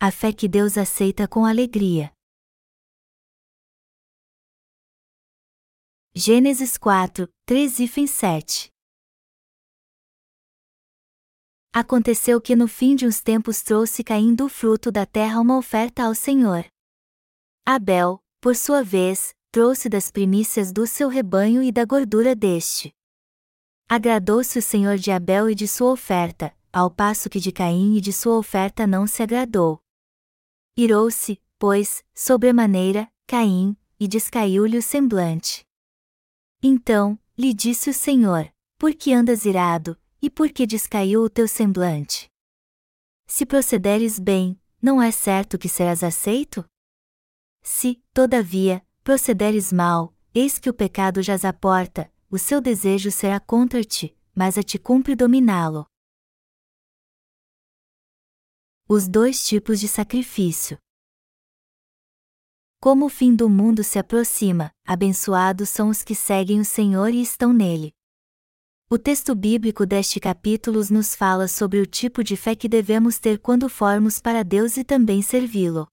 a fé que Deus aceita com alegria. Gênesis 4, 3 e 7 Aconteceu que no fim de uns tempos trouxe Caim do fruto da terra uma oferta ao Senhor. Abel, por sua vez, trouxe das primícias do seu rebanho e da gordura deste. Agradou-se o Senhor de Abel e de sua oferta, ao passo que de Caim e de sua oferta não se agradou. Irou-se, pois, sobremaneira, Caim, e descaiu-lhe o semblante. Então, lhe disse o Senhor: Por que andas irado, e por que descaiu o teu semblante? Se procederes bem, não é certo que serás aceito? Se, todavia, procederes mal, eis que o pecado jaz à porta, o seu desejo será contra ti, mas a ti cumpre dominá-lo. Os dois tipos de sacrifício. Como o fim do mundo se aproxima, abençoados são os que seguem o Senhor e estão nele. O texto bíblico deste capítulo nos fala sobre o tipo de fé que devemos ter quando formos para Deus e também servi-lo.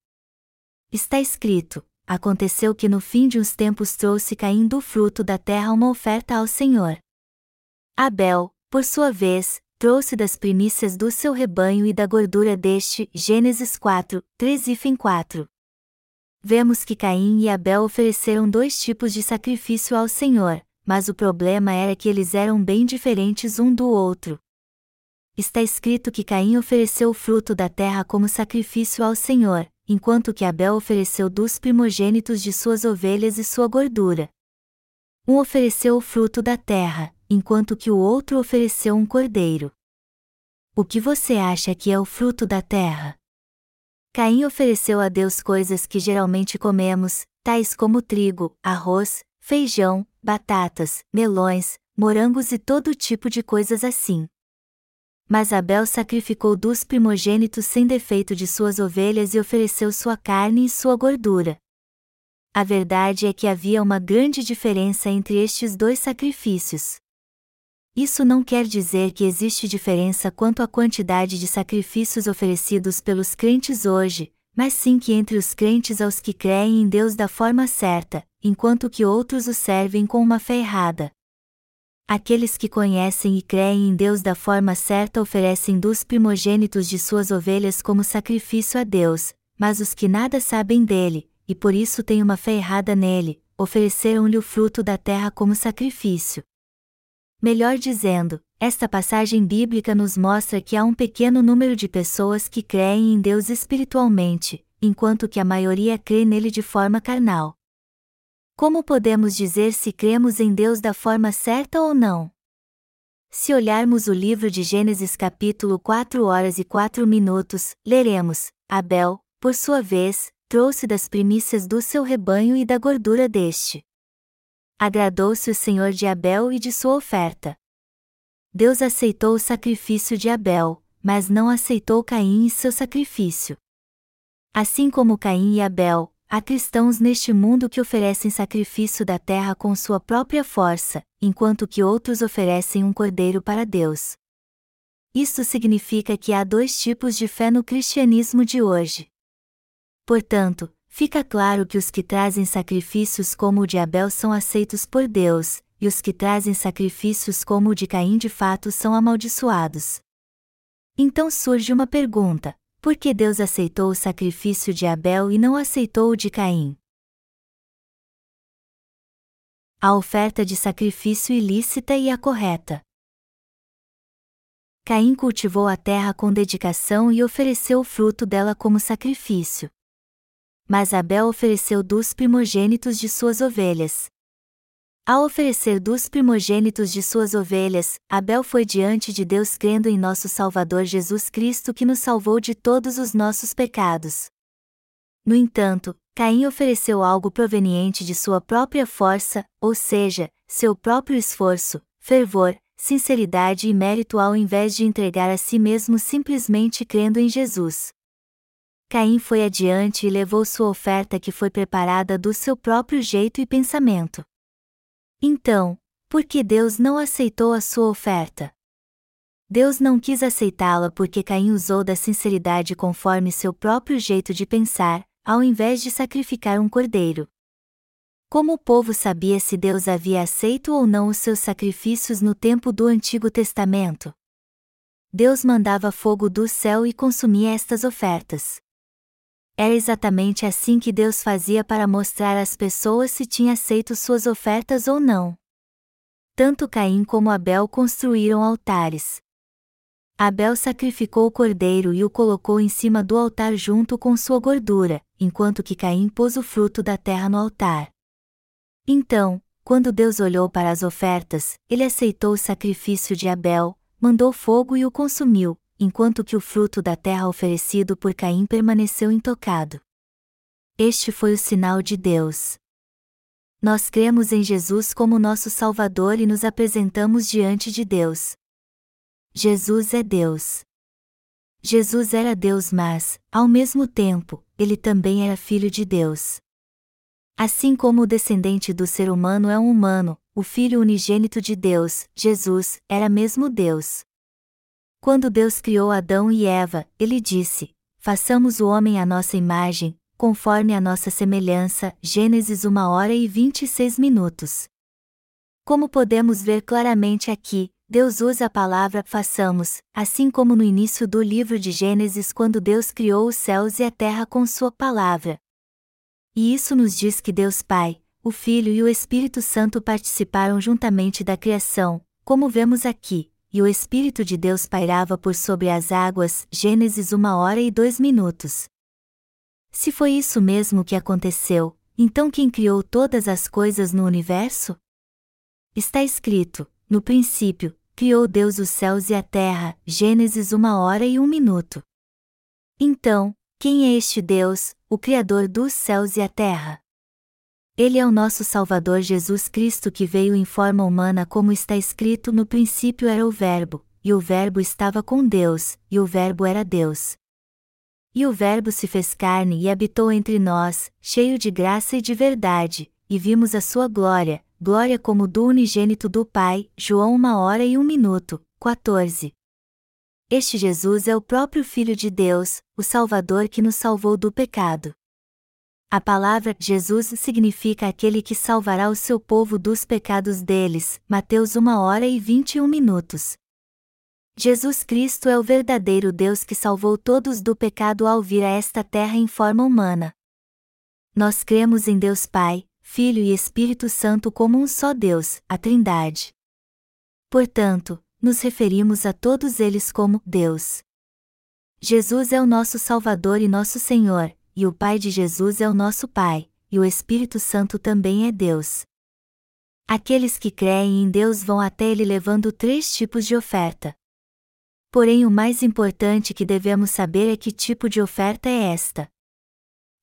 Está escrito: Aconteceu que no fim de uns tempos trouxe caindo o fruto da terra uma oferta ao Senhor. Abel, por sua vez, trouxe das primícias do seu rebanho e da gordura deste. Gênesis 4, 3 e fim 4. Vemos que Caim e Abel ofereceram dois tipos de sacrifício ao Senhor, mas o problema era que eles eram bem diferentes um do outro. Está escrito que Caim ofereceu o fruto da terra como sacrifício ao Senhor, enquanto que Abel ofereceu dos primogênitos de suas ovelhas e sua gordura. Um ofereceu o fruto da terra, enquanto que o outro ofereceu um cordeiro. O que você acha que é o fruto da terra? Caim ofereceu a Deus coisas que geralmente comemos, tais como trigo, arroz, feijão, batatas, melões, morangos e todo tipo de coisas assim. Mas Abel sacrificou dos primogênitos sem defeito de suas ovelhas e ofereceu sua carne e sua gordura. A verdade é que havia uma grande diferença entre estes dois sacrifícios. Isso não quer dizer que existe diferença quanto à quantidade de sacrifícios oferecidos pelos crentes hoje, mas sim que entre os crentes aos que creem em Deus da forma certa, enquanto que outros o servem com uma fé errada. Aqueles que conhecem e creem em Deus da forma certa oferecem dos primogênitos de suas ovelhas como sacrifício a Deus, mas os que nada sabem dele, e por isso têm uma fé errada nele, ofereceram-lhe o fruto da terra como sacrifício. Melhor dizendo, esta passagem bíblica nos mostra que há um pequeno número de pessoas que creem em Deus espiritualmente, enquanto que a maioria crê nele de forma carnal. Como podemos dizer se cremos em Deus da forma certa ou não? Se olharmos o livro de Gênesis capítulo 4 horas e 4 minutos, leremos: Abel, por sua vez, trouxe das primícias do seu rebanho e da gordura deste. Agradou-se o Senhor de Abel e de sua oferta. Deus aceitou o sacrifício de Abel, mas não aceitou Caim e seu sacrifício. Assim como Caim e Abel, há cristãos neste mundo que oferecem sacrifício da terra com sua própria força, enquanto que outros oferecem um cordeiro para Deus. Isto significa que há dois tipos de fé no cristianismo de hoje. Portanto, Fica claro que os que trazem sacrifícios como o de Abel são aceitos por Deus, e os que trazem sacrifícios como o de Caim de fato são amaldiçoados. Então surge uma pergunta: por que Deus aceitou o sacrifício de Abel e não aceitou o de Caim? A oferta de sacrifício ilícita e a correta. Caim cultivou a terra com dedicação e ofereceu o fruto dela como sacrifício mas Abel ofereceu dos primogênitos de suas ovelhas. Ao oferecer dos primogênitos de suas ovelhas, Abel foi diante de Deus crendo em nosso Salvador Jesus Cristo que nos salvou de todos os nossos pecados. No entanto, Caim ofereceu algo proveniente de sua própria força, ou seja, seu próprio esforço, fervor, sinceridade e mérito ao invés de entregar a si mesmo simplesmente crendo em Jesus. Caim foi adiante e levou sua oferta que foi preparada do seu próprio jeito e pensamento. Então, por que Deus não aceitou a sua oferta? Deus não quis aceitá-la porque Caim usou da sinceridade conforme seu próprio jeito de pensar, ao invés de sacrificar um cordeiro. Como o povo sabia se Deus havia aceito ou não os seus sacrifícios no tempo do Antigo Testamento? Deus mandava fogo do céu e consumia estas ofertas. Era exatamente assim que Deus fazia para mostrar às pessoas se tinha aceito suas ofertas ou não. Tanto Caim como Abel construíram altares. Abel sacrificou o cordeiro e o colocou em cima do altar junto com sua gordura, enquanto que Caim pôs o fruto da terra no altar. Então, quando Deus olhou para as ofertas, ele aceitou o sacrifício de Abel, mandou fogo e o consumiu, enquanto que o fruto da terra oferecido por Caim permaneceu intocado. Este foi o sinal de Deus. Nós cremos em Jesus como nosso Salvador e nos apresentamos diante de Deus. Jesus é Deus. Jesus era Deus, mas, ao mesmo tempo, ele também era filho de Deus. Assim como o descendente do ser humano é um humano, o Filho unigênito de Deus, Jesus, era mesmo Deus. Quando Deus criou Adão e Eva, ele disse: Façamos o homem à nossa imagem, conforme a nossa semelhança. Gênesis 1 hora e 26 minutos. Como podemos ver claramente aqui, Deus usa a palavra façamos, assim como no início do livro de Gênesis quando Deus criou os céus e a terra com sua palavra. E isso nos diz que Deus Pai, o Filho e o Espírito Santo participaram juntamente da criação, como vemos aqui, e o Espírito de Deus pairava por sobre as águas, Gênesis 1 hora e 2 minutos. Se foi isso mesmo que aconteceu, então quem criou todas as coisas no universo? Está escrito: no princípio, criou Deus os céus e a terra, Gênesis 1 hora e 1 minuto. Então, quem é este Deus, o Criador dos céus e a terra? Ele é o nosso Salvador Jesus Cristo que veio em forma humana, como está escrito: no princípio era o Verbo, e o Verbo estava com Deus, e o Verbo era Deus. E o Verbo se fez carne e habitou entre nós, cheio de graça e de verdade, e vimos a sua glória, glória como do unigênito do Pai. João 1 hora e 1 minuto, 14. Este Jesus é o próprio Filho de Deus, o Salvador que nos salvou do pecado. A palavra Jesus significa aquele que salvará o seu povo dos pecados deles. Mateus 1 hora e 21 minutos. Jesus Cristo é o verdadeiro Deus que salvou todos do pecado ao vir a esta terra em forma humana. Nós cremos em Deus Pai, Filho e Espírito Santo como um só Deus, a Trindade. Portanto, nos referimos a todos eles como Deus. Jesus é o nosso Salvador e nosso Senhor, e o Pai de Jesus é o nosso Pai, e o Espírito Santo também é Deus. Aqueles que creem em Deus vão até Ele levando três tipos de oferta. Porém, o mais importante que devemos saber é que tipo de oferta é esta.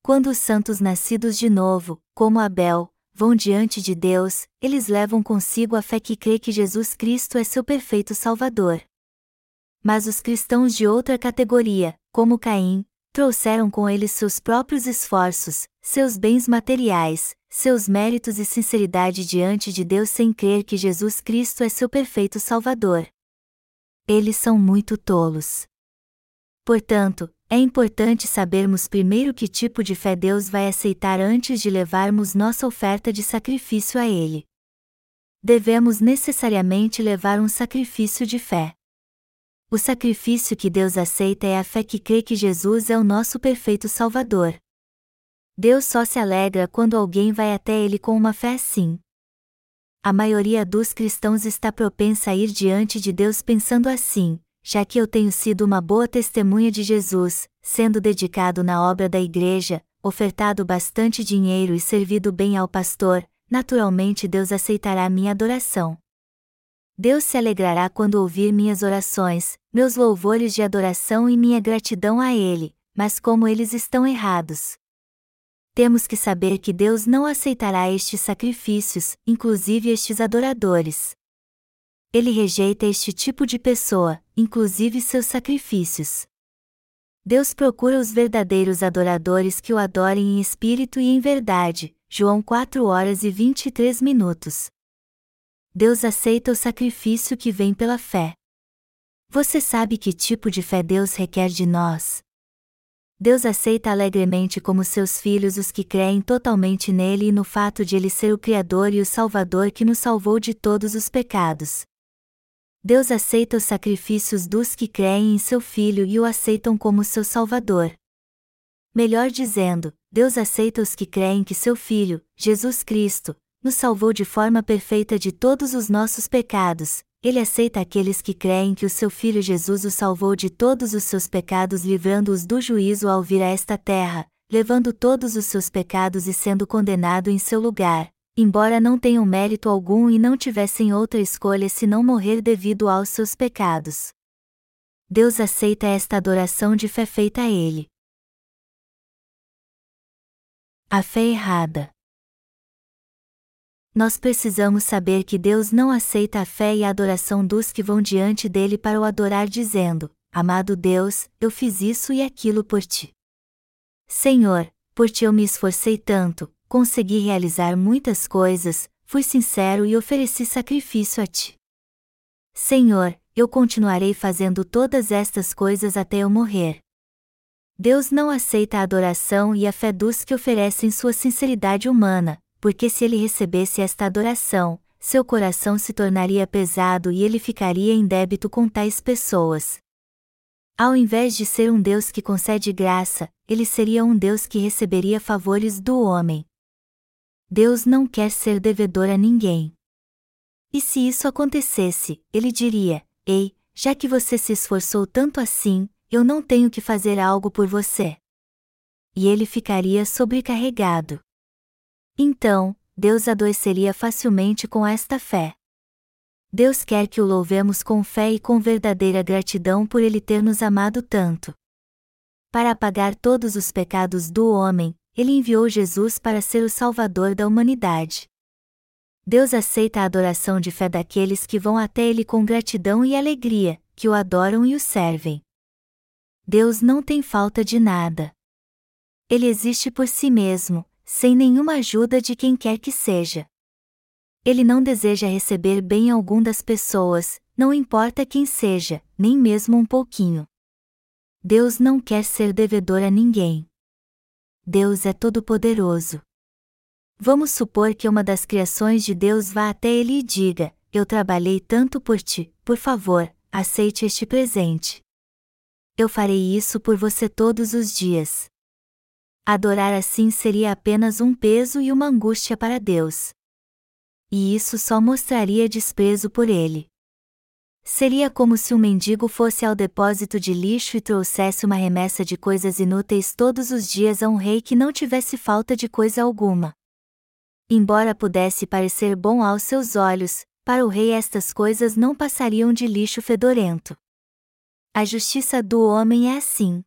Quando os santos nascidos de novo, como Abel, vão diante de Deus, eles levam consigo a fé que crê que Jesus Cristo é seu perfeito Salvador. Mas os cristãos de outra categoria, como Caim, trouxeram com eles seus próprios esforços, seus bens materiais, seus méritos e sinceridade diante de Deus sem crer que Jesus Cristo é seu perfeito Salvador. Eles são muito tolos. Portanto, é importante sabermos primeiro que tipo de fé Deus vai aceitar antes de levarmos nossa oferta de sacrifício a Ele. Devemos necessariamente levar um sacrifício de fé. O sacrifício que Deus aceita é a fé que crê que Jesus é o nosso perfeito Salvador. Deus só se alegra quando alguém vai até Ele com uma fé assim. A maioria dos cristãos está propensa a ir diante de Deus pensando assim: já que eu tenho sido uma boa testemunha de Jesus, sendo dedicado na obra da igreja, ofertado bastante dinheiro e servido bem ao pastor, naturalmente Deus aceitará minha adoração. Deus se alegrará quando ouvir minhas orações, meus louvores de adoração e minha gratidão a Ele, mas como eles estão errados. Temos que saber que Deus não aceitará estes sacrifícios, inclusive estes adoradores. Ele rejeita este tipo de pessoa, inclusive seus sacrifícios. Deus procura os verdadeiros adoradores que o adorem em espírito e em verdade. João 4 horas e 23 minutos. Deus aceita o sacrifício que vem pela fé. Você sabe que tipo de fé Deus requer de nós? Deus aceita alegremente como seus filhos os que creem totalmente nele e no fato de ele ser o Criador e o Salvador que nos salvou de todos os pecados. Deus aceita os sacrifícios dos que creem em seu Filho e o aceitam como seu Salvador. Melhor dizendo, Deus aceita os que creem que seu Filho, Jesus Cristo, nos salvou de forma perfeita de todos os nossos pecados, ele aceita aqueles que creem que o seu Filho Jesus o salvou de todos os seus pecados, livrando-os do juízo ao vir a esta terra, levando todos os seus pecados e sendo condenado em seu lugar, embora não tenham mérito algum e não tivessem outra escolha senão morrer devido aos seus pecados. Deus aceita esta adoração de fé feita a Ele. A fé errada. Nós precisamos saber que Deus não aceita a fé e a adoração dos que vão diante dele para o adorar, dizendo: Amado Deus, eu fiz isso e aquilo por ti. Senhor, por ti eu me esforcei tanto, consegui realizar muitas coisas, fui sincero e ofereci sacrifício a ti. Senhor, eu continuarei fazendo todas estas coisas até eu morrer. Deus não aceita a adoração e a fé dos que oferecem sua sinceridade humana, porque se ele recebesse esta adoração, seu coração se tornaria pesado e ele ficaria em débito com tais pessoas. Ao invés de ser um Deus que concede graça, ele seria um Deus que receberia favores do homem. Deus não quer ser devedor a ninguém. E se isso acontecesse, ele diria: Ei, já que você se esforçou tanto assim, eu não tenho que fazer algo por você. E ele ficaria sobrecarregado. Então, Deus adoeceria facilmente com esta fé. Deus quer que o louvemos com fé e com verdadeira gratidão por Ele ter nos amado tanto. Para apagar todos os pecados do homem, Ele enviou Jesus para ser o Salvador da humanidade. Deus aceita a adoração de fé daqueles que vão até Ele com gratidão e alegria, que o adoram e o servem. Deus não tem falta de nada. Ele existe por si mesmo, sem nenhuma ajuda de quem quer que seja. Ele não deseja receber bem algum das pessoas, não importa quem seja, nem mesmo um pouquinho. Deus não quer ser devedor a ninguém. Deus é todo-poderoso. Vamos supor que uma das criações de Deus vá até ele e diga: Eu trabalhei tanto por ti, por favor, aceite este presente. Eu farei isso por você todos os dias. Adorar assim seria apenas um peso e uma angústia para Deus. E isso só mostraria desprezo por ele. Seria como se um mendigo fosse ao depósito de lixo e trouxesse uma remessa de coisas inúteis todos os dias a um rei que não tivesse falta de coisa alguma. Embora pudesse parecer bom aos seus olhos, para o rei estas coisas não passariam de lixo fedorento. A justiça do homem é assim.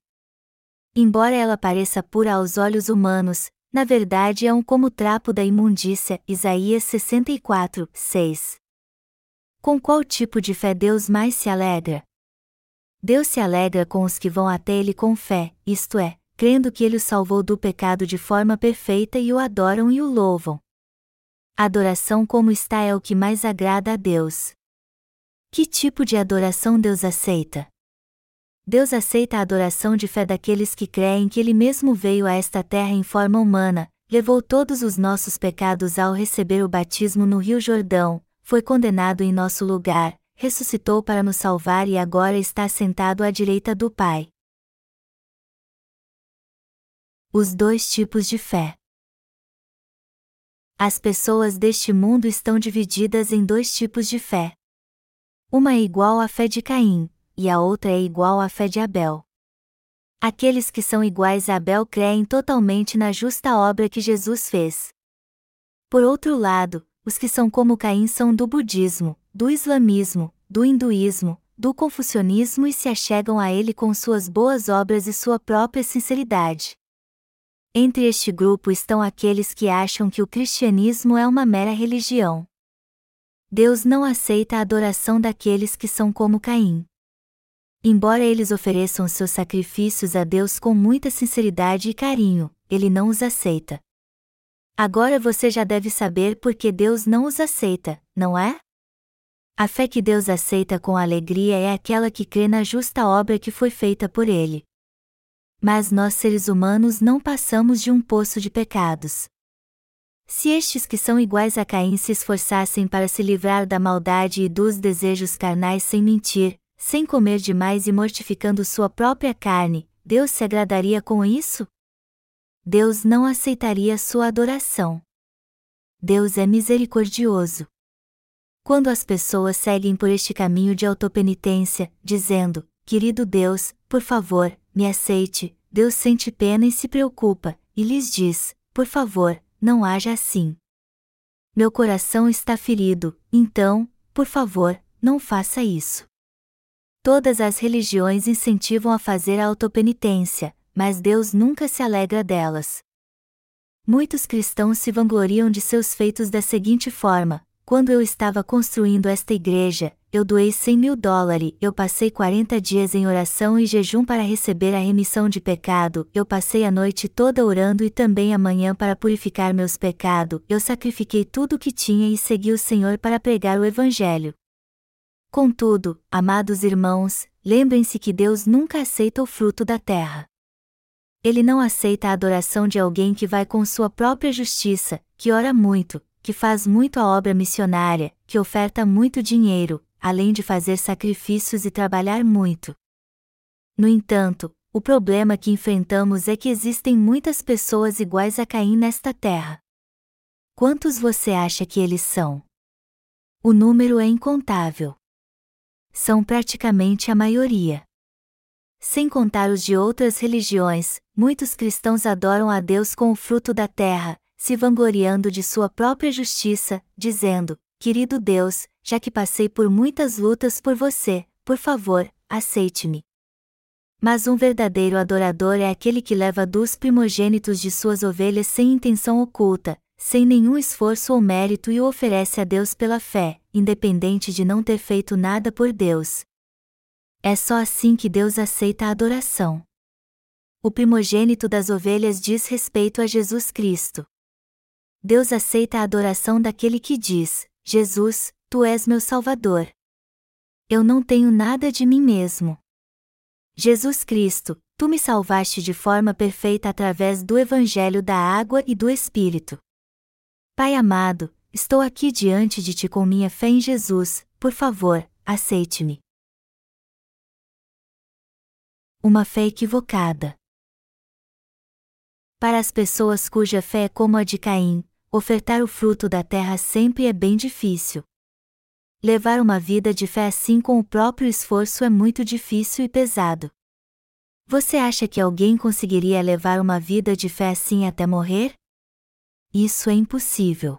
Embora ela pareça pura aos olhos humanos, na verdade é um como trapo da imundícia. Isaías 64, 6. Com qual tipo de fé Deus mais se alegra? Deus se alegra com os que vão até Ele com fé, isto é, crendo que Ele os salvou do pecado de forma perfeita e o adoram e o louvam. Adoração como está é o que mais agrada a Deus. Que tipo de adoração Deus aceita? Deus aceita a adoração de fé daqueles que creem que Ele mesmo veio a esta terra em forma humana, levou todos os nossos pecados ao receber o batismo no Rio Jordão, foi condenado em nosso lugar, ressuscitou para nos salvar e agora está sentado à direita do Pai. Os dois tipos de fé. As pessoas deste mundo estão divididas em dois tipos de fé. Uma é igual à fé de Caim, e a outra é igual à fé de Abel. Aqueles que são iguais a Abel creem totalmente na justa obra que Jesus fez. Por outro lado, os que são como Caim são do budismo, do islamismo, do hinduísmo, do confucionismo e se achegam a ele com suas boas obras e sua própria sinceridade. Entre este grupo estão aqueles que acham que o cristianismo é uma mera religião. Deus não aceita a adoração daqueles que são como Caim. Embora eles ofereçam seus sacrifícios a Deus com muita sinceridade e carinho, ele não os aceita. Agora você já deve saber por que Deus não os aceita, não é? A fé que Deus aceita com alegria é aquela que crê na justa obra que foi feita por Ele. Mas nós seres humanos não passamos de um poço de pecados. Se estes que são iguais a Caim se esforçassem para se livrar da maldade e dos desejos carnais sem mentir, sem comer demais e mortificando sua própria carne, Deus se agradaria com isso? Deus não aceitaria sua adoração. Deus é misericordioso. Quando as pessoas seguem por este caminho de autopenitência, dizendo: Querido Deus, por favor, me aceite, Deus sente pena e se preocupa, e lhes diz: Por favor, não haja assim. Meu coração está ferido, então, por favor, não faça isso. Todas as religiões incentivam a fazer a autopenitência, mas Deus nunca se alegra delas. Muitos cristãos se vangloriam de seus feitos da seguinte forma: quando eu estava construindo esta igreja, eu doei 100 mil dólares, eu passei 40 dias em oração e jejum para receber a remissão de pecado, eu passei a noite toda orando e também a manhã para purificar meus pecados, eu sacrifiquei tudo o que tinha e segui o Senhor para pregar o Evangelho. Contudo, amados irmãos, lembrem-se que Deus nunca aceita o fruto da terra. Ele não aceita a adoração de alguém que vai com sua própria justiça, que ora muito, que faz muito a obra missionária, que oferta muito dinheiro, além de fazer sacrifícios e trabalhar muito. No entanto, o problema que enfrentamos é que existem muitas pessoas iguais a Caim nesta terra. Quantos você acha que eles são? O número é incontável. São praticamente a maioria. Sem contar os de outras religiões, muitos cristãos adoram a Deus com o fruto da terra, se vangloriando de sua própria justiça, dizendo: Querido Deus, já que passei por muitas lutas por você, por favor, aceite-me. Mas um verdadeiro adorador é aquele que leva dos primogênitos de suas ovelhas sem intenção oculta, sem nenhum esforço ou mérito e o oferece a Deus pela fé, independente de não ter feito nada por Deus. É só assim que Deus aceita a adoração. O primogênito das ovelhas diz respeito a Jesus Cristo. Deus aceita a adoração daquele que diz: Jesus, tu és meu Salvador. Eu não tenho nada de mim mesmo. Jesus Cristo, tu me salvaste de forma perfeita através do Evangelho da água e do Espírito. Pai amado, estou aqui diante de ti com minha fé em Jesus, por favor, aceite-me. Uma fé equivocada. Para as pessoas cuja fé é como a de Caim, ofertar o fruto da terra sempre é bem difícil. Levar uma vida de fé assim com o próprio esforço é muito difícil e pesado. Você acha que alguém conseguiria levar uma vida de fé assim até morrer? Isso é impossível.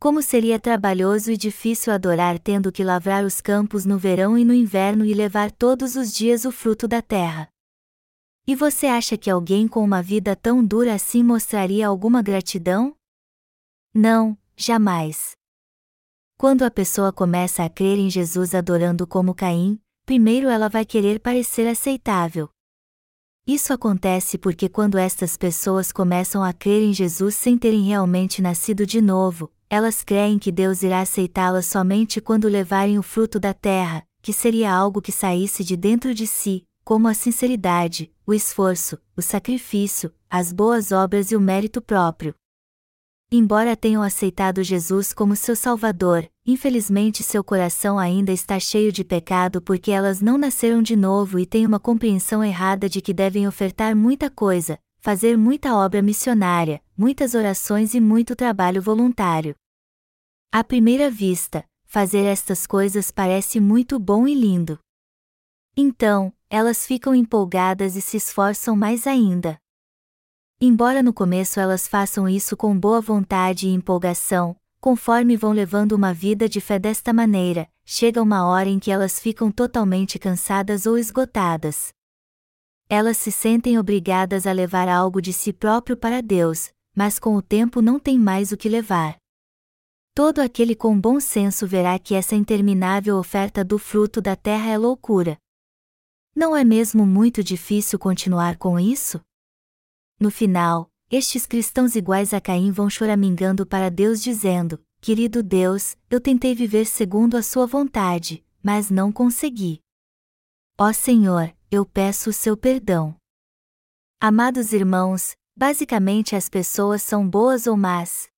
Como seria trabalhoso e difícil adorar tendo que lavrar os campos no verão e no inverno e levar todos os dias o fruto da terra. E você acha que alguém com uma vida tão dura assim mostraria alguma gratidão? Não, jamais. Quando a pessoa começa a crer em Jesus adorando como Caim, primeiro ela vai querer parecer aceitável. Isso acontece porque quando estas pessoas começam a crer em Jesus sem terem realmente nascido de novo, elas creem que Deus irá aceitá-las somente quando levarem o fruto da terra, que seria algo que saísse de dentro de si, como a sinceridade, o esforço, o sacrifício, as boas obras e o mérito próprio. Embora tenham aceitado Jesus como seu Salvador, infelizmente seu coração ainda está cheio de pecado porque elas não nasceram de novo e têm uma compreensão errada de que devem ofertar muita coisa, fazer muita obra missionária, muitas orações e muito trabalho voluntário. À primeira vista, fazer estas coisas parece muito bom e lindo. Então, elas ficam empolgadas e se esforçam mais ainda. Embora no começo elas façam isso com boa vontade e empolgação, conforme vão levando uma vida de fé desta maneira, chega uma hora em que elas ficam totalmente cansadas ou esgotadas. Elas se sentem obrigadas a levar algo de si próprio para Deus, mas com o tempo não tem mais o que levar. Todo aquele com bom senso verá que essa interminável oferta do fruto da terra é loucura. Não é mesmo muito difícil continuar com isso? No final, estes cristãos iguais a Caim vão choramingando para Deus dizendo: querido Deus, eu tentei viver segundo a Sua vontade, mas não consegui. Ó Senhor, eu peço o seu perdão. Amados irmãos, basicamente as pessoas são boas ou más?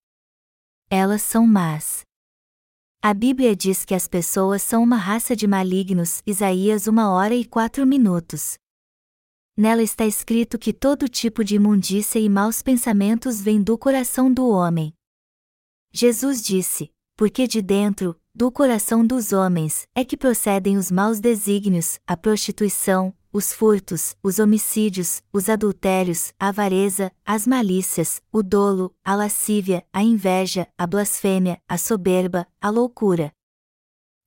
Elas são más. A Bíblia diz que as pessoas são uma raça de malignos, Isaías 1 hora e 4 minutos. Nela está escrito que todo tipo de imundícia e maus pensamentos vem do coração do homem. Jesus disse: Porque de dentro, do coração dos homens, é que procedem os maus desígnios, a prostituição, os furtos, os homicídios, os adultérios, a avareza, as malícias, o dolo, a lascívia, a inveja, a blasfêmia, a soberba, a loucura.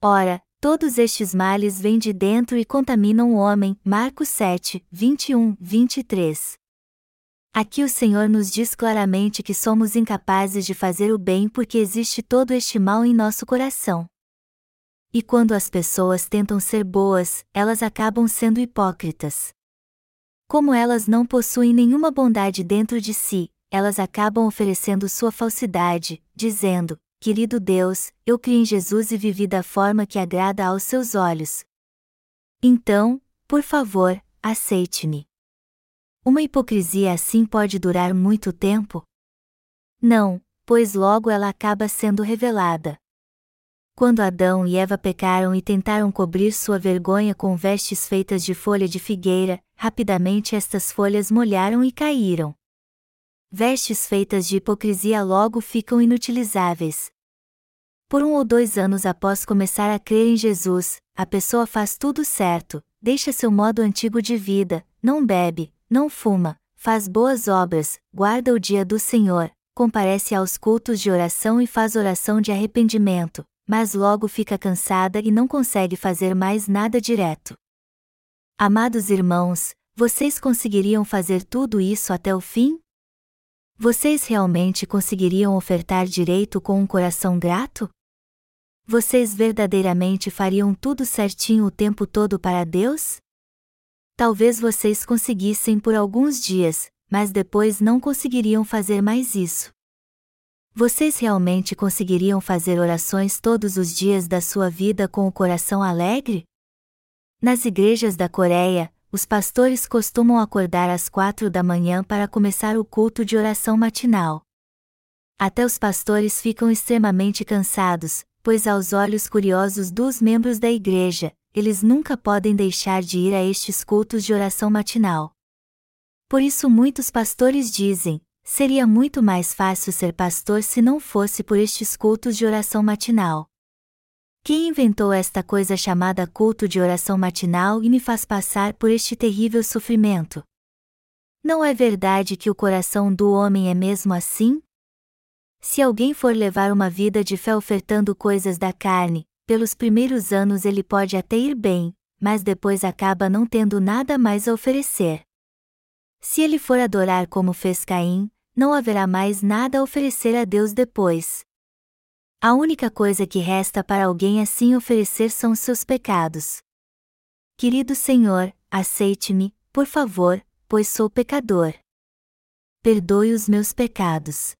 Ora, todos estes males vêm de dentro e contaminam o homem. Marcos 7, 21, 23. Aqui o Senhor nos diz claramente que somos incapazes de fazer o bem porque existe todo este mal em nosso coração. E quando as pessoas tentam ser boas, elas acabam sendo hipócritas. Como elas não possuem nenhuma bondade dentro de si, elas acabam oferecendo sua falsidade, dizendo: Querido Deus, eu criei em Jesus e vivi da forma que agrada aos seus olhos. Então, por favor, aceite-me. Uma hipocrisia assim pode durar muito tempo? Não, pois logo ela acaba sendo revelada. Quando Adão e Eva pecaram e tentaram cobrir sua vergonha com vestes feitas de folha de figueira, rapidamente estas folhas molharam e caíram. Vestes feitas de hipocrisia logo ficam inutilizáveis. Por um ou dois anos após começar a crer em Jesus, a pessoa faz tudo certo, deixa seu modo antigo de vida, não bebe, não fuma, faz boas obras, guarda o dia do Senhor, comparece aos cultos de oração e faz oração de arrependimento, mas logo fica cansada e não consegue fazer mais nada direto. Amados irmãos, vocês conseguiriam fazer tudo isso até o fim? Vocês realmente conseguiriam ofertar direito com um coração grato? Vocês verdadeiramente fariam tudo certinho o tempo todo para Deus? Talvez vocês conseguissem por alguns dias, mas depois não conseguiriam fazer mais isso. Vocês realmente conseguiriam fazer orações todos os dias da sua vida com o coração alegre? Nas igrejas da Coreia, os pastores costumam acordar às quatro da manhã para começar o culto de oração matinal. Até os pastores ficam extremamente cansados, pois aos olhos curiosos dos membros da igreja, eles nunca podem deixar de ir a estes cultos de oração matinal. Por isso muitos pastores dizem: Seria muito mais fácil ser pastor se não fosse por estes cultos de oração matinal. Quem inventou esta coisa chamada culto de oração matinal e me faz passar por este terrível sofrimento? Não é verdade que o coração do homem é mesmo assim? Se alguém for levar uma vida de fé ofertando coisas da carne, pelos primeiros anos ele pode até ir bem, mas depois acaba não tendo nada mais a oferecer. Se ele for adorar como fez Caim, não haverá mais nada a oferecer a Deus depois. A única coisa que resta para alguém assim oferecer são os seus pecados. Querido Senhor, aceite-me, por favor, pois sou pecador. Perdoe os meus pecados.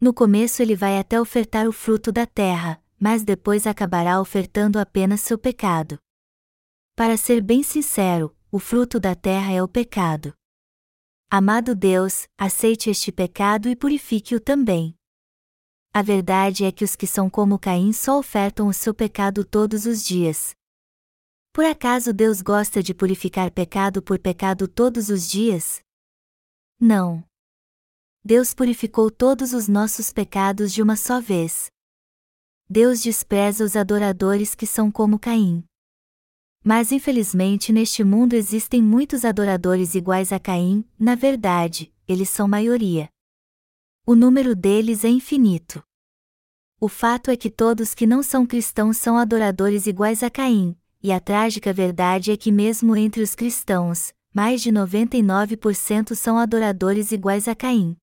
No começo ele vai até ofertar o fruto da terra, mas depois acabará ofertando apenas seu pecado. Para ser bem sincero, o fruto da terra é o pecado. Amado Deus, aceite este pecado e purifique-o também. A verdade é que os que são como Caim só ofertam o seu pecado todos os dias. Por acaso Deus gosta de purificar pecado por pecado todos os dias? Não. Deus purificou todos os nossos pecados de uma só vez. Deus despreza os adoradores que são como Caim. Mas infelizmente neste mundo existem muitos adoradores iguais a Caim, na verdade, eles são maioria. O número deles é infinito. O fato é que todos que não são cristãos são adoradores iguais a Caim, e a trágica verdade é que mesmo entre os cristãos, mais de 99% são adoradores iguais a Caim.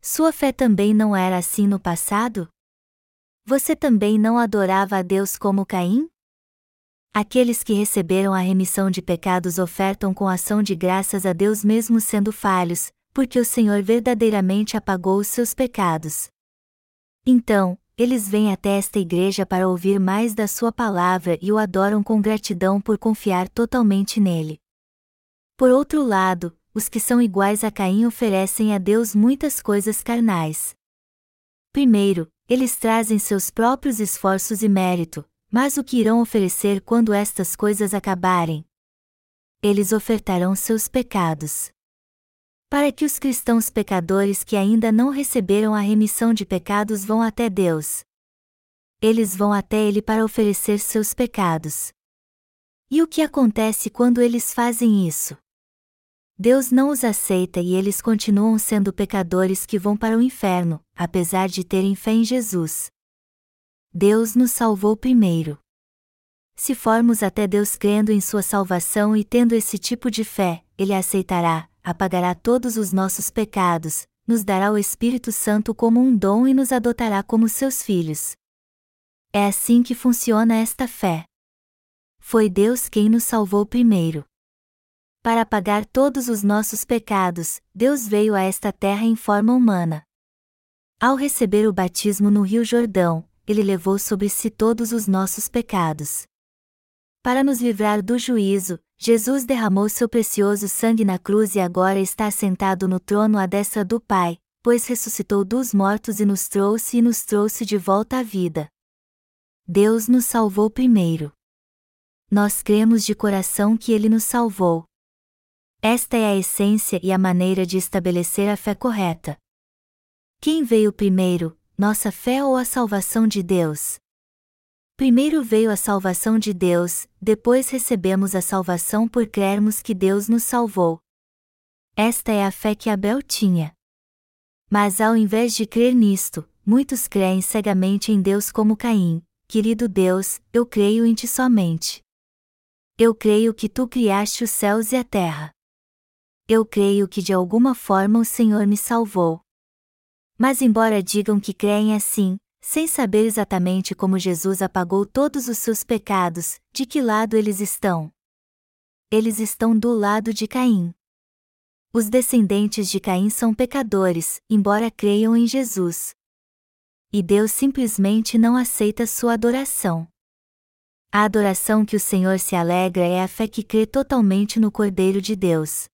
Sua fé também não era assim no passado? Você também não adorava a Deus como Caim? Aqueles que receberam a remissão de pecados ofertam com ação de graças a Deus mesmo sendo falhos, porque o Senhor verdadeiramente apagou os seus pecados. Então, eles vêm até esta igreja para ouvir mais da sua palavra e o adoram com gratidão por confiar totalmente nele. Por outro lado, os que são iguais a Caim oferecem a Deus muitas coisas carnais. Primeiro, eles trazem seus próprios esforços e mérito, mas o que irão oferecer quando estas coisas acabarem? Eles ofertarão seus pecados. Para que os cristãos pecadores que ainda não receberam a remissão de pecados vão até Deus. Eles vão até Ele para oferecer seus pecados. E o que acontece quando eles fazem isso? Deus não os aceita e eles continuam sendo pecadores que vão para o inferno, apesar de terem fé em Jesus. Deus nos salvou primeiro. Se formos até Deus crendo em Sua salvação e tendo esse tipo de fé, Ele aceitará, apagará todos os nossos pecados, nos dará o Espírito Santo como um dom e nos adotará como seus filhos. É assim que funciona esta fé. Foi Deus quem nos salvou primeiro. Para apagar todos os nossos pecados, Deus veio a esta terra em forma humana. Ao receber o batismo no Rio Jordão, ele levou sobre si todos os nossos pecados. Para nos livrar do juízo, Jesus derramou seu precioso sangue na cruz e agora está sentado no trono à destra do Pai, pois ressuscitou dos mortos e nos trouxe e nos trouxe de volta à vida. Deus nos salvou primeiro. Nós cremos de coração que Ele nos salvou. Esta é a essência e a maneira de estabelecer a fé correta. Quem veio primeiro, nossa fé ou a salvação de Deus? Primeiro veio a salvação de Deus, depois recebemos a salvação por crermos que Deus nos salvou. Esta é a fé que Abel tinha. Mas ao invés de crer nisto, muitos creem cegamente em Deus como Caim. Querido Deus, eu creio em ti somente. Eu creio que tu criaste os céus e a terra. Eu creio que de alguma forma o Senhor me salvou. Mas, embora digam que creem assim, sem saber exatamente como Jesus apagou todos os seus pecados, de que lado eles estão? Eles estão do lado de Caim. Os descendentes de Caim são pecadores, embora creiam em Jesus. E Deus simplesmente não aceita sua adoração. A adoração que o Senhor se alegra é a fé que crê totalmente no Cordeiro de Deus.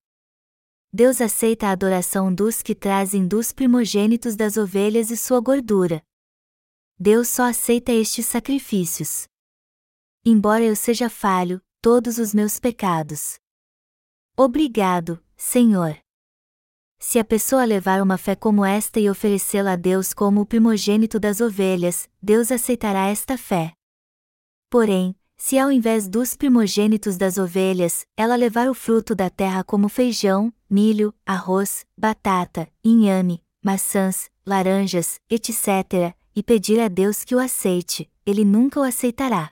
Deus aceita a adoração dos que trazem dos primogênitos das ovelhas e sua gordura. Deus só aceita estes sacrifícios. Embora eu seja falho, todos os meus pecados. Obrigado, Senhor. Se a pessoa levar uma fé como esta e oferecê-la a Deus como o primogênito das ovelhas, Deus aceitará esta fé. Porém, se ao invés dos primogênitos das ovelhas, ela levar o fruto da terra como feijão, milho, arroz, batata, inhame, maçãs, laranjas, etc., e pedir a Deus que o aceite, ele nunca o aceitará.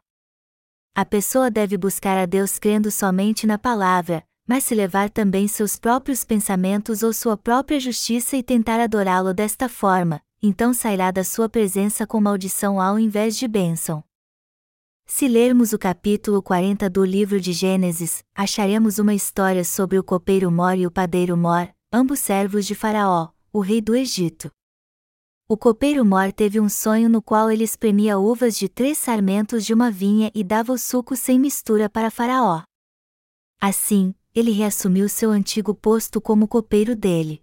A pessoa deve buscar a Deus crendo somente na palavra, mas se levar também seus próprios pensamentos ou sua própria justiça e tentar adorá-lo desta forma, então sairá da sua presença com maldição ao invés de bênção. Se lermos o capítulo 40 do livro de Gênesis, acharemos uma história sobre o copeiro Mor e o padeiro Mor, ambos servos de Faraó, o rei do Egito. O copeiro Mor teve um sonho no qual ele espremia uvas de três sarmentos de uma vinha e dava o suco sem mistura para Faraó. Assim, ele reassumiu seu antigo posto como copeiro dele.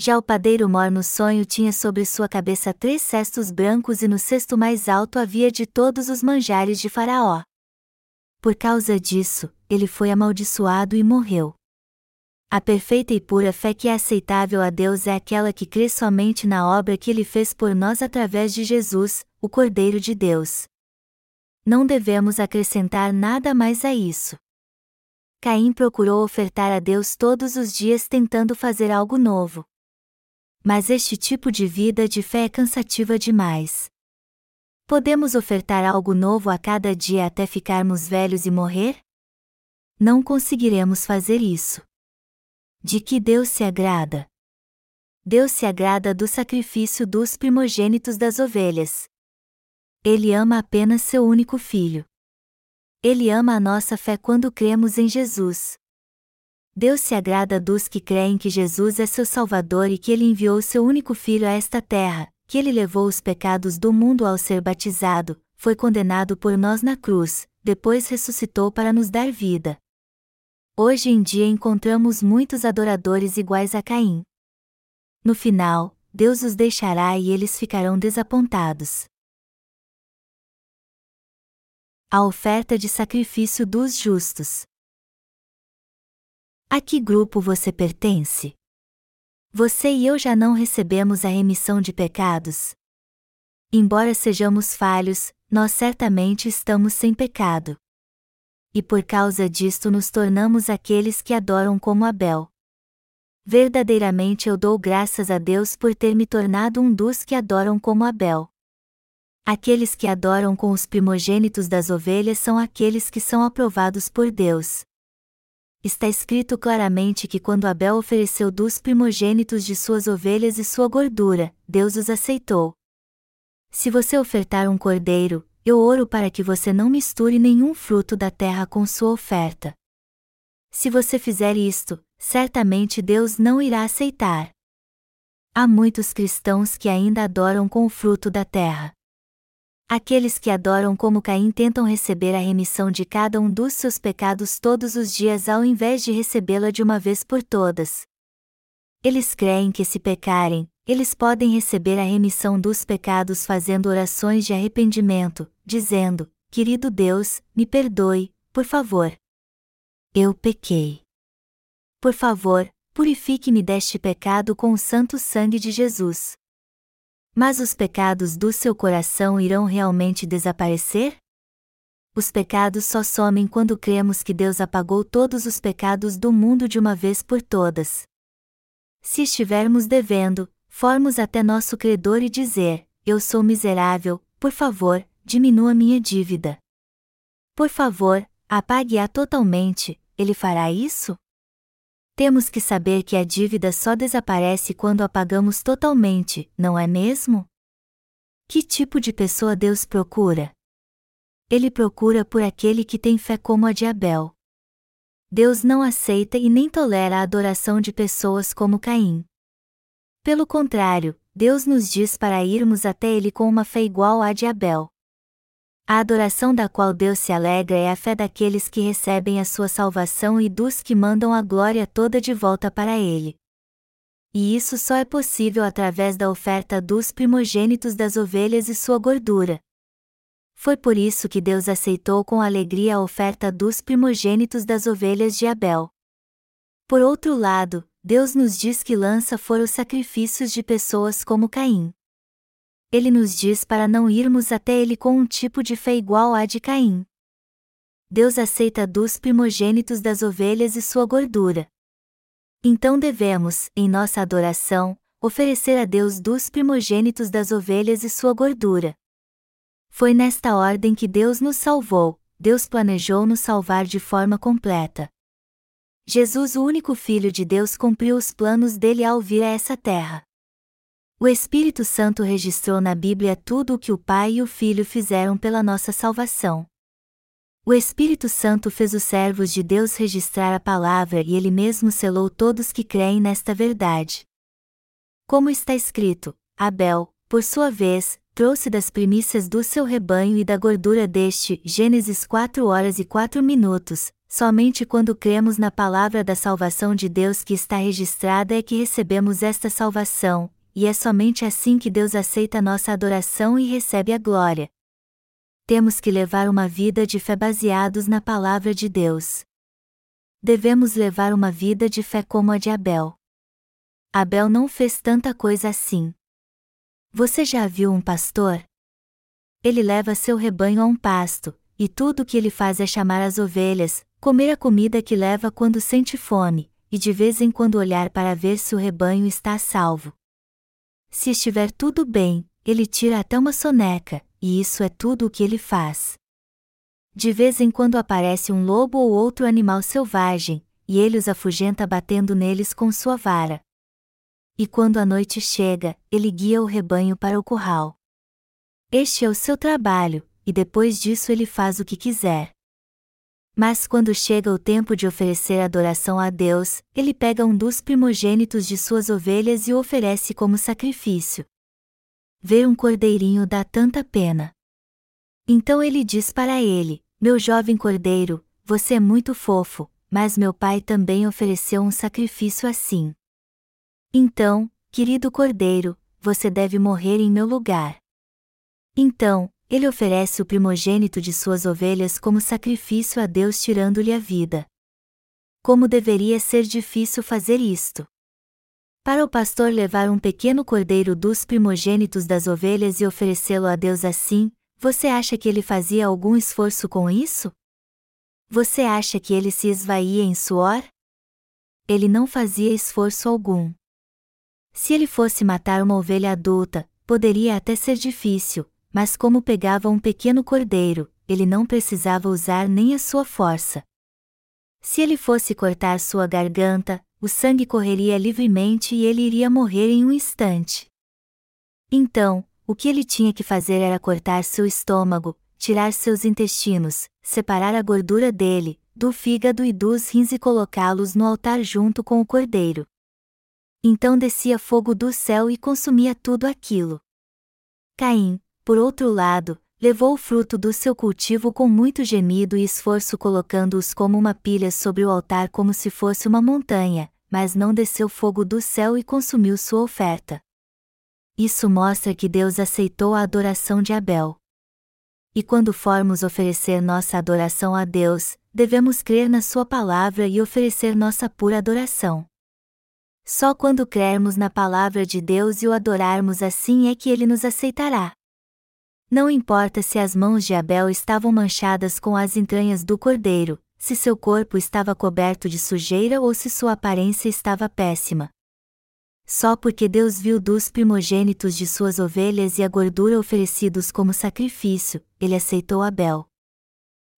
Já o padeiro Mor no sonho tinha sobre sua cabeça três cestos brancos e no cesto mais alto havia de todos os manjares de Faraó. Por causa disso, ele foi amaldiçoado e morreu. A perfeita e pura fé que é aceitável a Deus é aquela que crê somente na obra que Ele fez por nós através de Jesus, o Cordeiro de Deus. Não devemos acrescentar nada mais a isso. Caim procurou ofertar a Deus todos os dias tentando fazer algo novo. Mas este tipo de vida de fé é cansativa demais. Podemos ofertar algo novo a cada dia até ficarmos velhos e morrer? Não conseguiremos fazer isso. De que Deus se agrada? Deus se agrada do sacrifício dos primogênitos das ovelhas. Ele ama apenas seu único filho. Ele ama a nossa fé quando cremos em Jesus. Deus se agrada dos que creem que Jesus é seu Salvador e que ele enviou seu único filho a esta terra, que ele levou os pecados do mundo ao ser batizado, foi condenado por nós na cruz, depois ressuscitou para nos dar vida. Hoje em dia encontramos muitos adoradores iguais a Caim. No final, Deus os deixará e eles ficarão desapontados. A oferta de sacrifício dos justos. A que grupo você pertence? Você e eu já não recebemos a remissão de pecados? Embora sejamos falhos, nós certamente estamos sem pecado. E por causa disto nos tornamos aqueles que adoram como Abel. Verdadeiramente eu dou graças a Deus por ter me tornado um dos que adoram como Abel. Aqueles que adoram com os primogênitos das ovelhas são aqueles que são aprovados por Deus, está escrito claramente que quando Abel ofereceu dos primogênitos de suas ovelhas e sua gordura, Deus os aceitou. Se você ofertar um cordeiro, eu oro para que você não misture nenhum fruto da terra com sua oferta. Se você fizer isto, certamente Deus não irá aceitar. Há muitos cristãos que ainda adoram com o fruto da terra. Aqueles que adoram como Caim tentam receber a remissão de cada um dos seus pecados todos os dias ao invés de recebê-la de uma vez por todas. Eles creem que se pecarem, eles podem receber a remissão dos pecados fazendo orações de arrependimento, dizendo: Querido Deus, me perdoe, por favor. Eu pequei. Por favor, purifique-me deste pecado com o santo sangue de Jesus. Mas os pecados do seu coração irão realmente desaparecer? Os pecados só somem quando cremos que Deus apagou todos os pecados do mundo de uma vez por todas. Se estivermos devendo, formos até nosso credor e dizer: Eu sou miserável, por favor, diminua minha dívida. Por favor, apague-a totalmente, ele fará isso? Temos que saber que a dívida só desaparece quando a pagamos totalmente, não é mesmo? Que tipo de pessoa Deus procura? Ele procura por aquele que tem fé como a de Abel. Deus não aceita e nem tolera a adoração de pessoas como Caim. Pelo contrário, Deus nos diz para irmos até Ele com uma fé igual à de Abel. A adoração da qual Deus se alegra é a fé daqueles que recebem a sua salvação e dos que mandam a glória toda de volta para Ele. E isso só é possível através da oferta dos primogênitos das ovelhas e sua gordura. Foi por isso que Deus aceitou com alegria a oferta dos primogênitos das ovelhas de Abel. Por outro lado, Deus nos diz que lança fora os sacrifícios de pessoas como Caim ele nos diz para não irmos até ele com um tipo de fé igual à de Caim. Deus aceita dos primogênitos das ovelhas e sua gordura. Então devemos, em nossa adoração, oferecer a Deus dos primogênitos das ovelhas e sua gordura. Foi nesta ordem que Deus nos salvou, Deus planejou nos salvar de forma completa. Jesus, o único Filho de Deus, cumpriu os planos dele ao vir a essa terra. O Espírito Santo registrou na Bíblia tudo o que o Pai e o Filho fizeram pela nossa salvação. O Espírito Santo fez os servos de Deus registrar a palavra e ele mesmo selou todos que creem nesta verdade. Como está escrito, Abel, por sua vez, trouxe das primícias do seu rebanho e da gordura deste, Gênesis 4 horas e 4 minutos, somente quando cremos na palavra da salvação de Deus que está registrada é que recebemos esta salvação, e é somente assim que Deus aceita nossa adoração e recebe a glória. Temos que levar uma vida de fé baseados na palavra de Deus. Devemos levar uma vida de fé como a de Abel. Abel não fez tanta coisa assim. Você já viu um pastor? Ele leva seu rebanho a um pasto, e tudo o que ele faz é chamar as ovelhas, comer a comida que leva quando sente fome, e de vez em quando olhar para ver se o rebanho está salvo. Se estiver tudo bem, ele tira até uma soneca, e isso é tudo o que ele faz. De vez em quando aparece um lobo ou outro animal selvagem, e ele os afugenta batendo neles com sua vara. E quando a noite chega, ele guia o rebanho para o curral. Este é o seu trabalho, e depois disso ele faz o que quiser. Mas quando chega o tempo de oferecer adoração a Deus, ele pega um dos primogênitos de suas ovelhas e o oferece como sacrifício. ver um cordeirinho dá tanta pena. Então ele diz para ele: Meu jovem cordeiro, você é muito fofo, mas meu pai também ofereceu um sacrifício assim. Então, querido cordeiro, você deve morrer em meu lugar. Então, ele oferece o primogênito de suas ovelhas como sacrifício a Deus, tirando-lhe a vida. Como deveria ser difícil fazer isto? Para o pastor levar um pequeno cordeiro dos primogênitos das ovelhas e oferecê-lo a Deus assim, você acha que ele fazia algum esforço com isso? Você acha que ele se esvaía em suor? Ele não fazia esforço algum. Se ele fosse matar uma ovelha adulta, poderia até ser difícil, mas como pegava um pequeno cordeiro, ele não precisava usar nem a sua força. Se ele fosse cortar sua garganta, o sangue correria livremente e ele iria morrer em um instante. Então, o que ele tinha que fazer era cortar seu estômago, tirar seus intestinos, separar a gordura dele, do fígado e dos rins e colocá-los no altar junto com o cordeiro. Então descia fogo do céu e consumia tudo aquilo. Caim, por outro lado, levou o fruto do seu cultivo com muito gemido e esforço, colocando-os como uma pilha sobre o altar como se fosse uma montanha, mas não desceu fogo do céu e consumiu sua oferta. Isso mostra que Deus aceitou a adoração de Abel. E quando formos oferecer nossa adoração a Deus, devemos crer na Sua palavra e oferecer nossa pura adoração. Só quando crermos na palavra de Deus e o adorarmos assim é que Ele nos aceitará. Não importa se as mãos de Abel estavam manchadas com as entranhas do cordeiro, se seu corpo estava coberto de sujeira ou se sua aparência estava péssima. Só porque Deus viu dos primogênitos de suas ovelhas e a gordura oferecidos como sacrifício, ele aceitou Abel.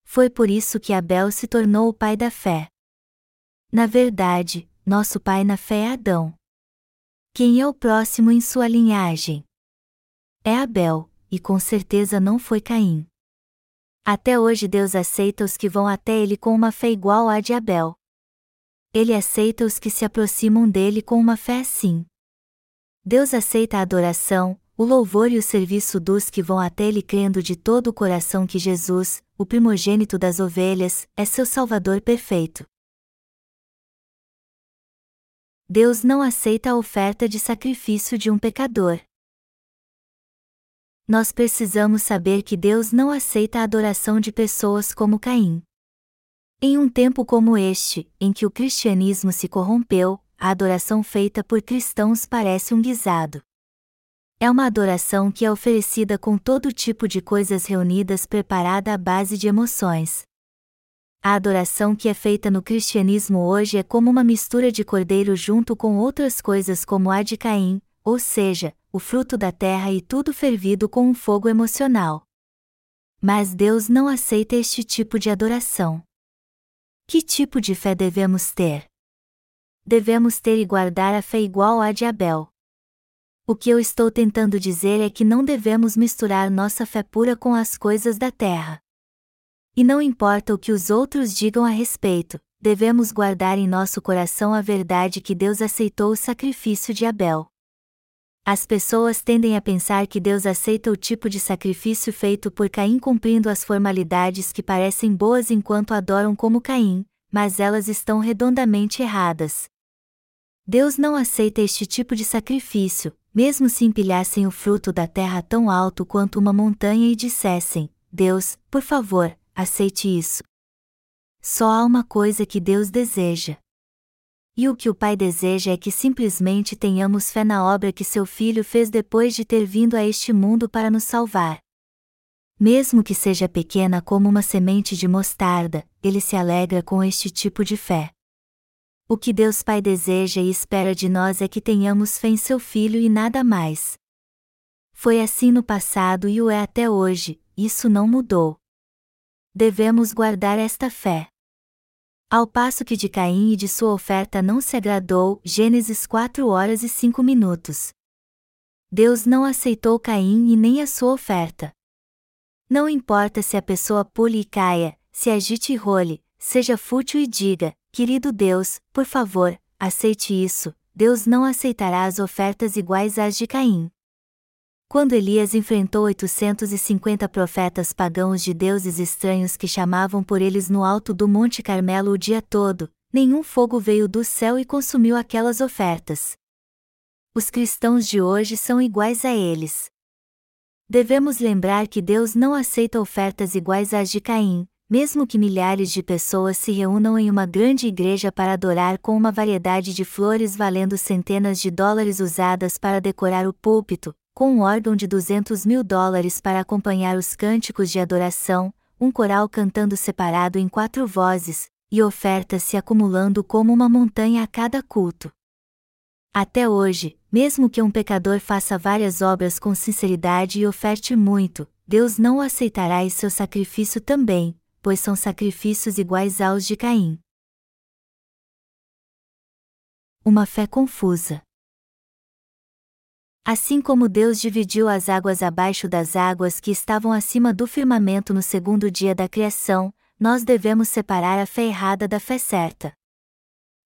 Foi por isso que Abel se tornou o pai da fé. Na verdade, nosso pai na fé é Adão. Quem é o próximo em sua linhagem? É Abel, e com certeza não foi Caim. Até hoje Deus aceita os que vão até ele com uma fé igual à de Abel. Ele aceita os que se aproximam dele com uma fé assim. Deus aceita a adoração, o louvor e o serviço dos que vão até ele crendo de todo o coração que Jesus, o primogênito das ovelhas, é seu Salvador perfeito. Deus não aceita a oferta de sacrifício de um pecador nós precisamos saber que Deus não aceita a adoração de pessoas como Caim. Em um tempo como este, em que o cristianismo se corrompeu, a adoração feita por cristãos parece um guisado. É uma adoração que é oferecida com todo tipo de coisas reunidas preparada à base de emoções. A adoração que é feita no cristianismo hoje é como uma mistura de cordeiro junto com outras coisas como a de Caim, ou seja, o fruto da terra e tudo fervido com um fogo emocional. Mas Deus não aceita este tipo de adoração. Que tipo de fé devemos ter? Devemos ter e guardar a fé igual à de Abel. O que eu estou tentando dizer é que não devemos misturar nossa fé pura com as coisas da terra. E não importa o que os outros digam a respeito, devemos guardar em nosso coração a verdade que Deus aceitou o sacrifício de Abel. As pessoas tendem a pensar que Deus aceita o tipo de sacrifício feito por Caim cumprindo as formalidades que parecem boas enquanto adoram como Caim, mas elas estão redondamente erradas. Deus não aceita este tipo de sacrifício, mesmo se empilhassem o fruto da terra tão alto quanto uma montanha e dissessem: Deus, por favor, aceite isso. Só há uma coisa que Deus deseja. E o que o Pai deseja é que simplesmente tenhamos fé na obra que seu Filho fez depois de ter vindo a este mundo para nos salvar. Mesmo que seja pequena como uma semente de mostarda, ele se alegra com este tipo de fé. O que Deus Pai deseja e espera de nós é que tenhamos fé em seu Filho e nada mais. Foi assim no passado e o é até hoje, isso não mudou. Devemos guardar esta fé. Ao passo que de Caim e de sua oferta não se agradou, Gênesis 4 horas e 5 minutos. Deus não aceitou Caim e nem a sua oferta. Não importa se a pessoa pule e caia, se agite e role, seja fútil e diga, querido Deus, por favor, aceite isso, Deus não aceitará as ofertas iguais às de Caim. Quando Elias enfrentou 850 profetas pagãos de deuses estranhos que chamavam por eles no alto do Monte Carmelo o dia todo, nenhum fogo veio do céu e consumiu aquelas ofertas. Os cristãos de hoje são iguais a eles. Devemos lembrar que Deus não aceita ofertas iguais às de Caim, mesmo que milhares de pessoas se reúnam em uma grande igreja para adorar com uma variedade de flores valendo centenas de dólares usadas para decorar o púlpito, com um órgão de 200 mil dólares para acompanhar os cânticos de adoração, um coral cantando separado em quatro vozes, e ofertas se acumulando como uma montanha a cada culto. Até hoje, mesmo que um pecador faça várias obras com sinceridade e oferte muito, Deus não o aceitará e seu sacrifício também, pois são sacrifícios iguais aos de Caim. Uma fé confusa. Assim como Deus dividiu as águas abaixo das águas que estavam acima do firmamento no segundo dia da criação, nós devemos separar a fé errada da fé certa.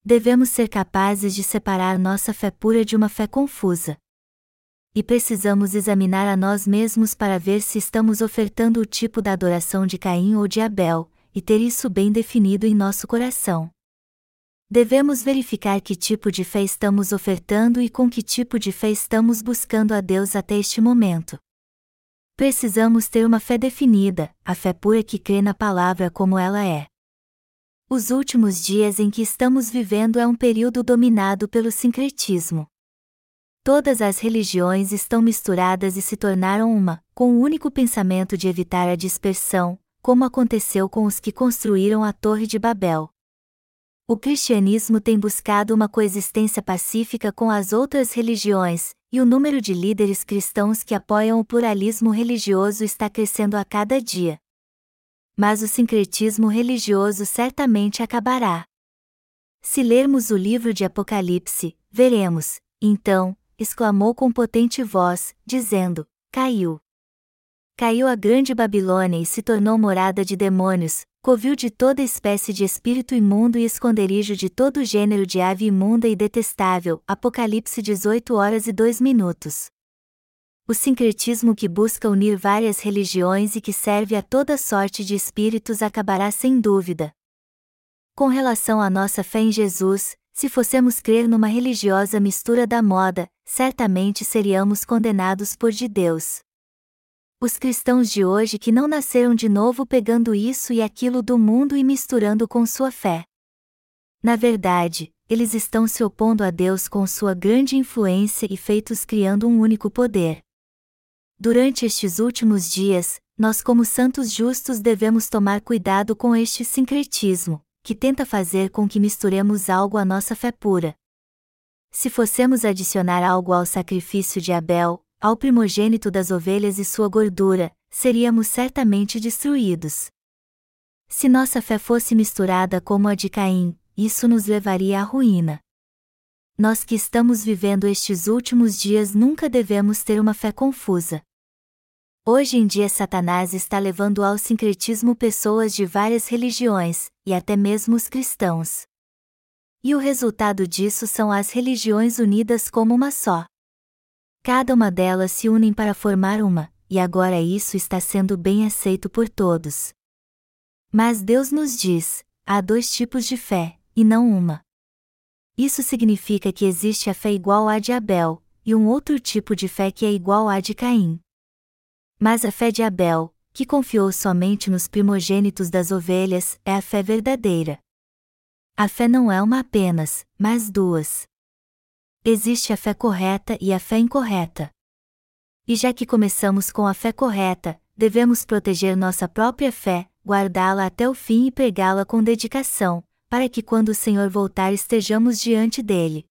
Devemos ser capazes de separar nossa fé pura de uma fé confusa e precisamos examinar a nós mesmos para ver se estamos ofertando o tipo da adoração de Caim ou de Abel, e ter isso bem definido em nosso coração. Devemos verificar que tipo de fé estamos ofertando e com que tipo de fé estamos buscando a Deus até este momento. Precisamos ter uma fé definida, a fé pura que crê na palavra como ela é. Os últimos dias em que estamos vivendo é um período dominado pelo sincretismo. Todas as religiões estão misturadas e se tornaram uma, com o único pensamento de evitar a dispersão, como aconteceu com os que construíram a Torre de Babel. O cristianismo tem buscado uma coexistência pacífica com as outras religiões, e o número de líderes cristãos que apoiam o pluralismo religioso está crescendo a cada dia. Mas o sincretismo religioso certamente acabará. Se lermos o livro de Apocalipse, veremos, então, exclamou com potente voz, dizendo: Caiu. Caiu a grande Babilônia e se tornou morada de demônios, covil de toda espécie de espírito imundo e esconderijo de todo gênero de ave imunda e detestável. Apocalipse 18 horas e 2 minutos. O sincretismo que busca unir várias religiões e que serve a toda sorte de espíritos acabará sem dúvida. Com relação à nossa fé em Jesus, se fossemos crer numa religiosa mistura da moda, certamente seríamos condenados por de Deus. Os cristãos de hoje que não nasceram de novo pegando isso e aquilo do mundo e misturando com sua fé. Na verdade, eles estão se opondo a Deus com sua grande influência e feitos criando um único poder. Durante estes últimos dias, nós, como santos justos, devemos tomar cuidado com este sincretismo, que tenta fazer com que misturemos algo à nossa fé pura. Se fossemos adicionar algo ao sacrifício de Abel, ao primogênito das ovelhas e sua gordura, seríamos certamente destruídos. Se nossa fé fosse misturada como a de Caim, isso nos levaria à ruína. Nós que estamos vivendo estes últimos dias nunca devemos ter uma fé confusa. Hoje em dia Satanás está levando ao sincretismo pessoas de várias religiões, e até mesmo os cristãos. E o resultado disso são as religiões unidas como uma só. Cada uma delas se unem para formar uma, e agora isso está sendo bem aceito por todos. Mas Deus nos diz: há dois tipos de fé, e não uma. Isso significa que existe a fé igual à de Abel, e um outro tipo de fé que é igual à de Caim. Mas a fé de Abel, que confiou somente nos primogênitos das ovelhas, é a fé verdadeira. A fé não é uma apenas, mas duas. Existe a fé correta e a fé incorreta. E já que começamos com a fé correta, devemos proteger nossa própria fé, guardá-la até o fim e pregá-la com dedicação, para que quando o Senhor voltar estejamos diante dele.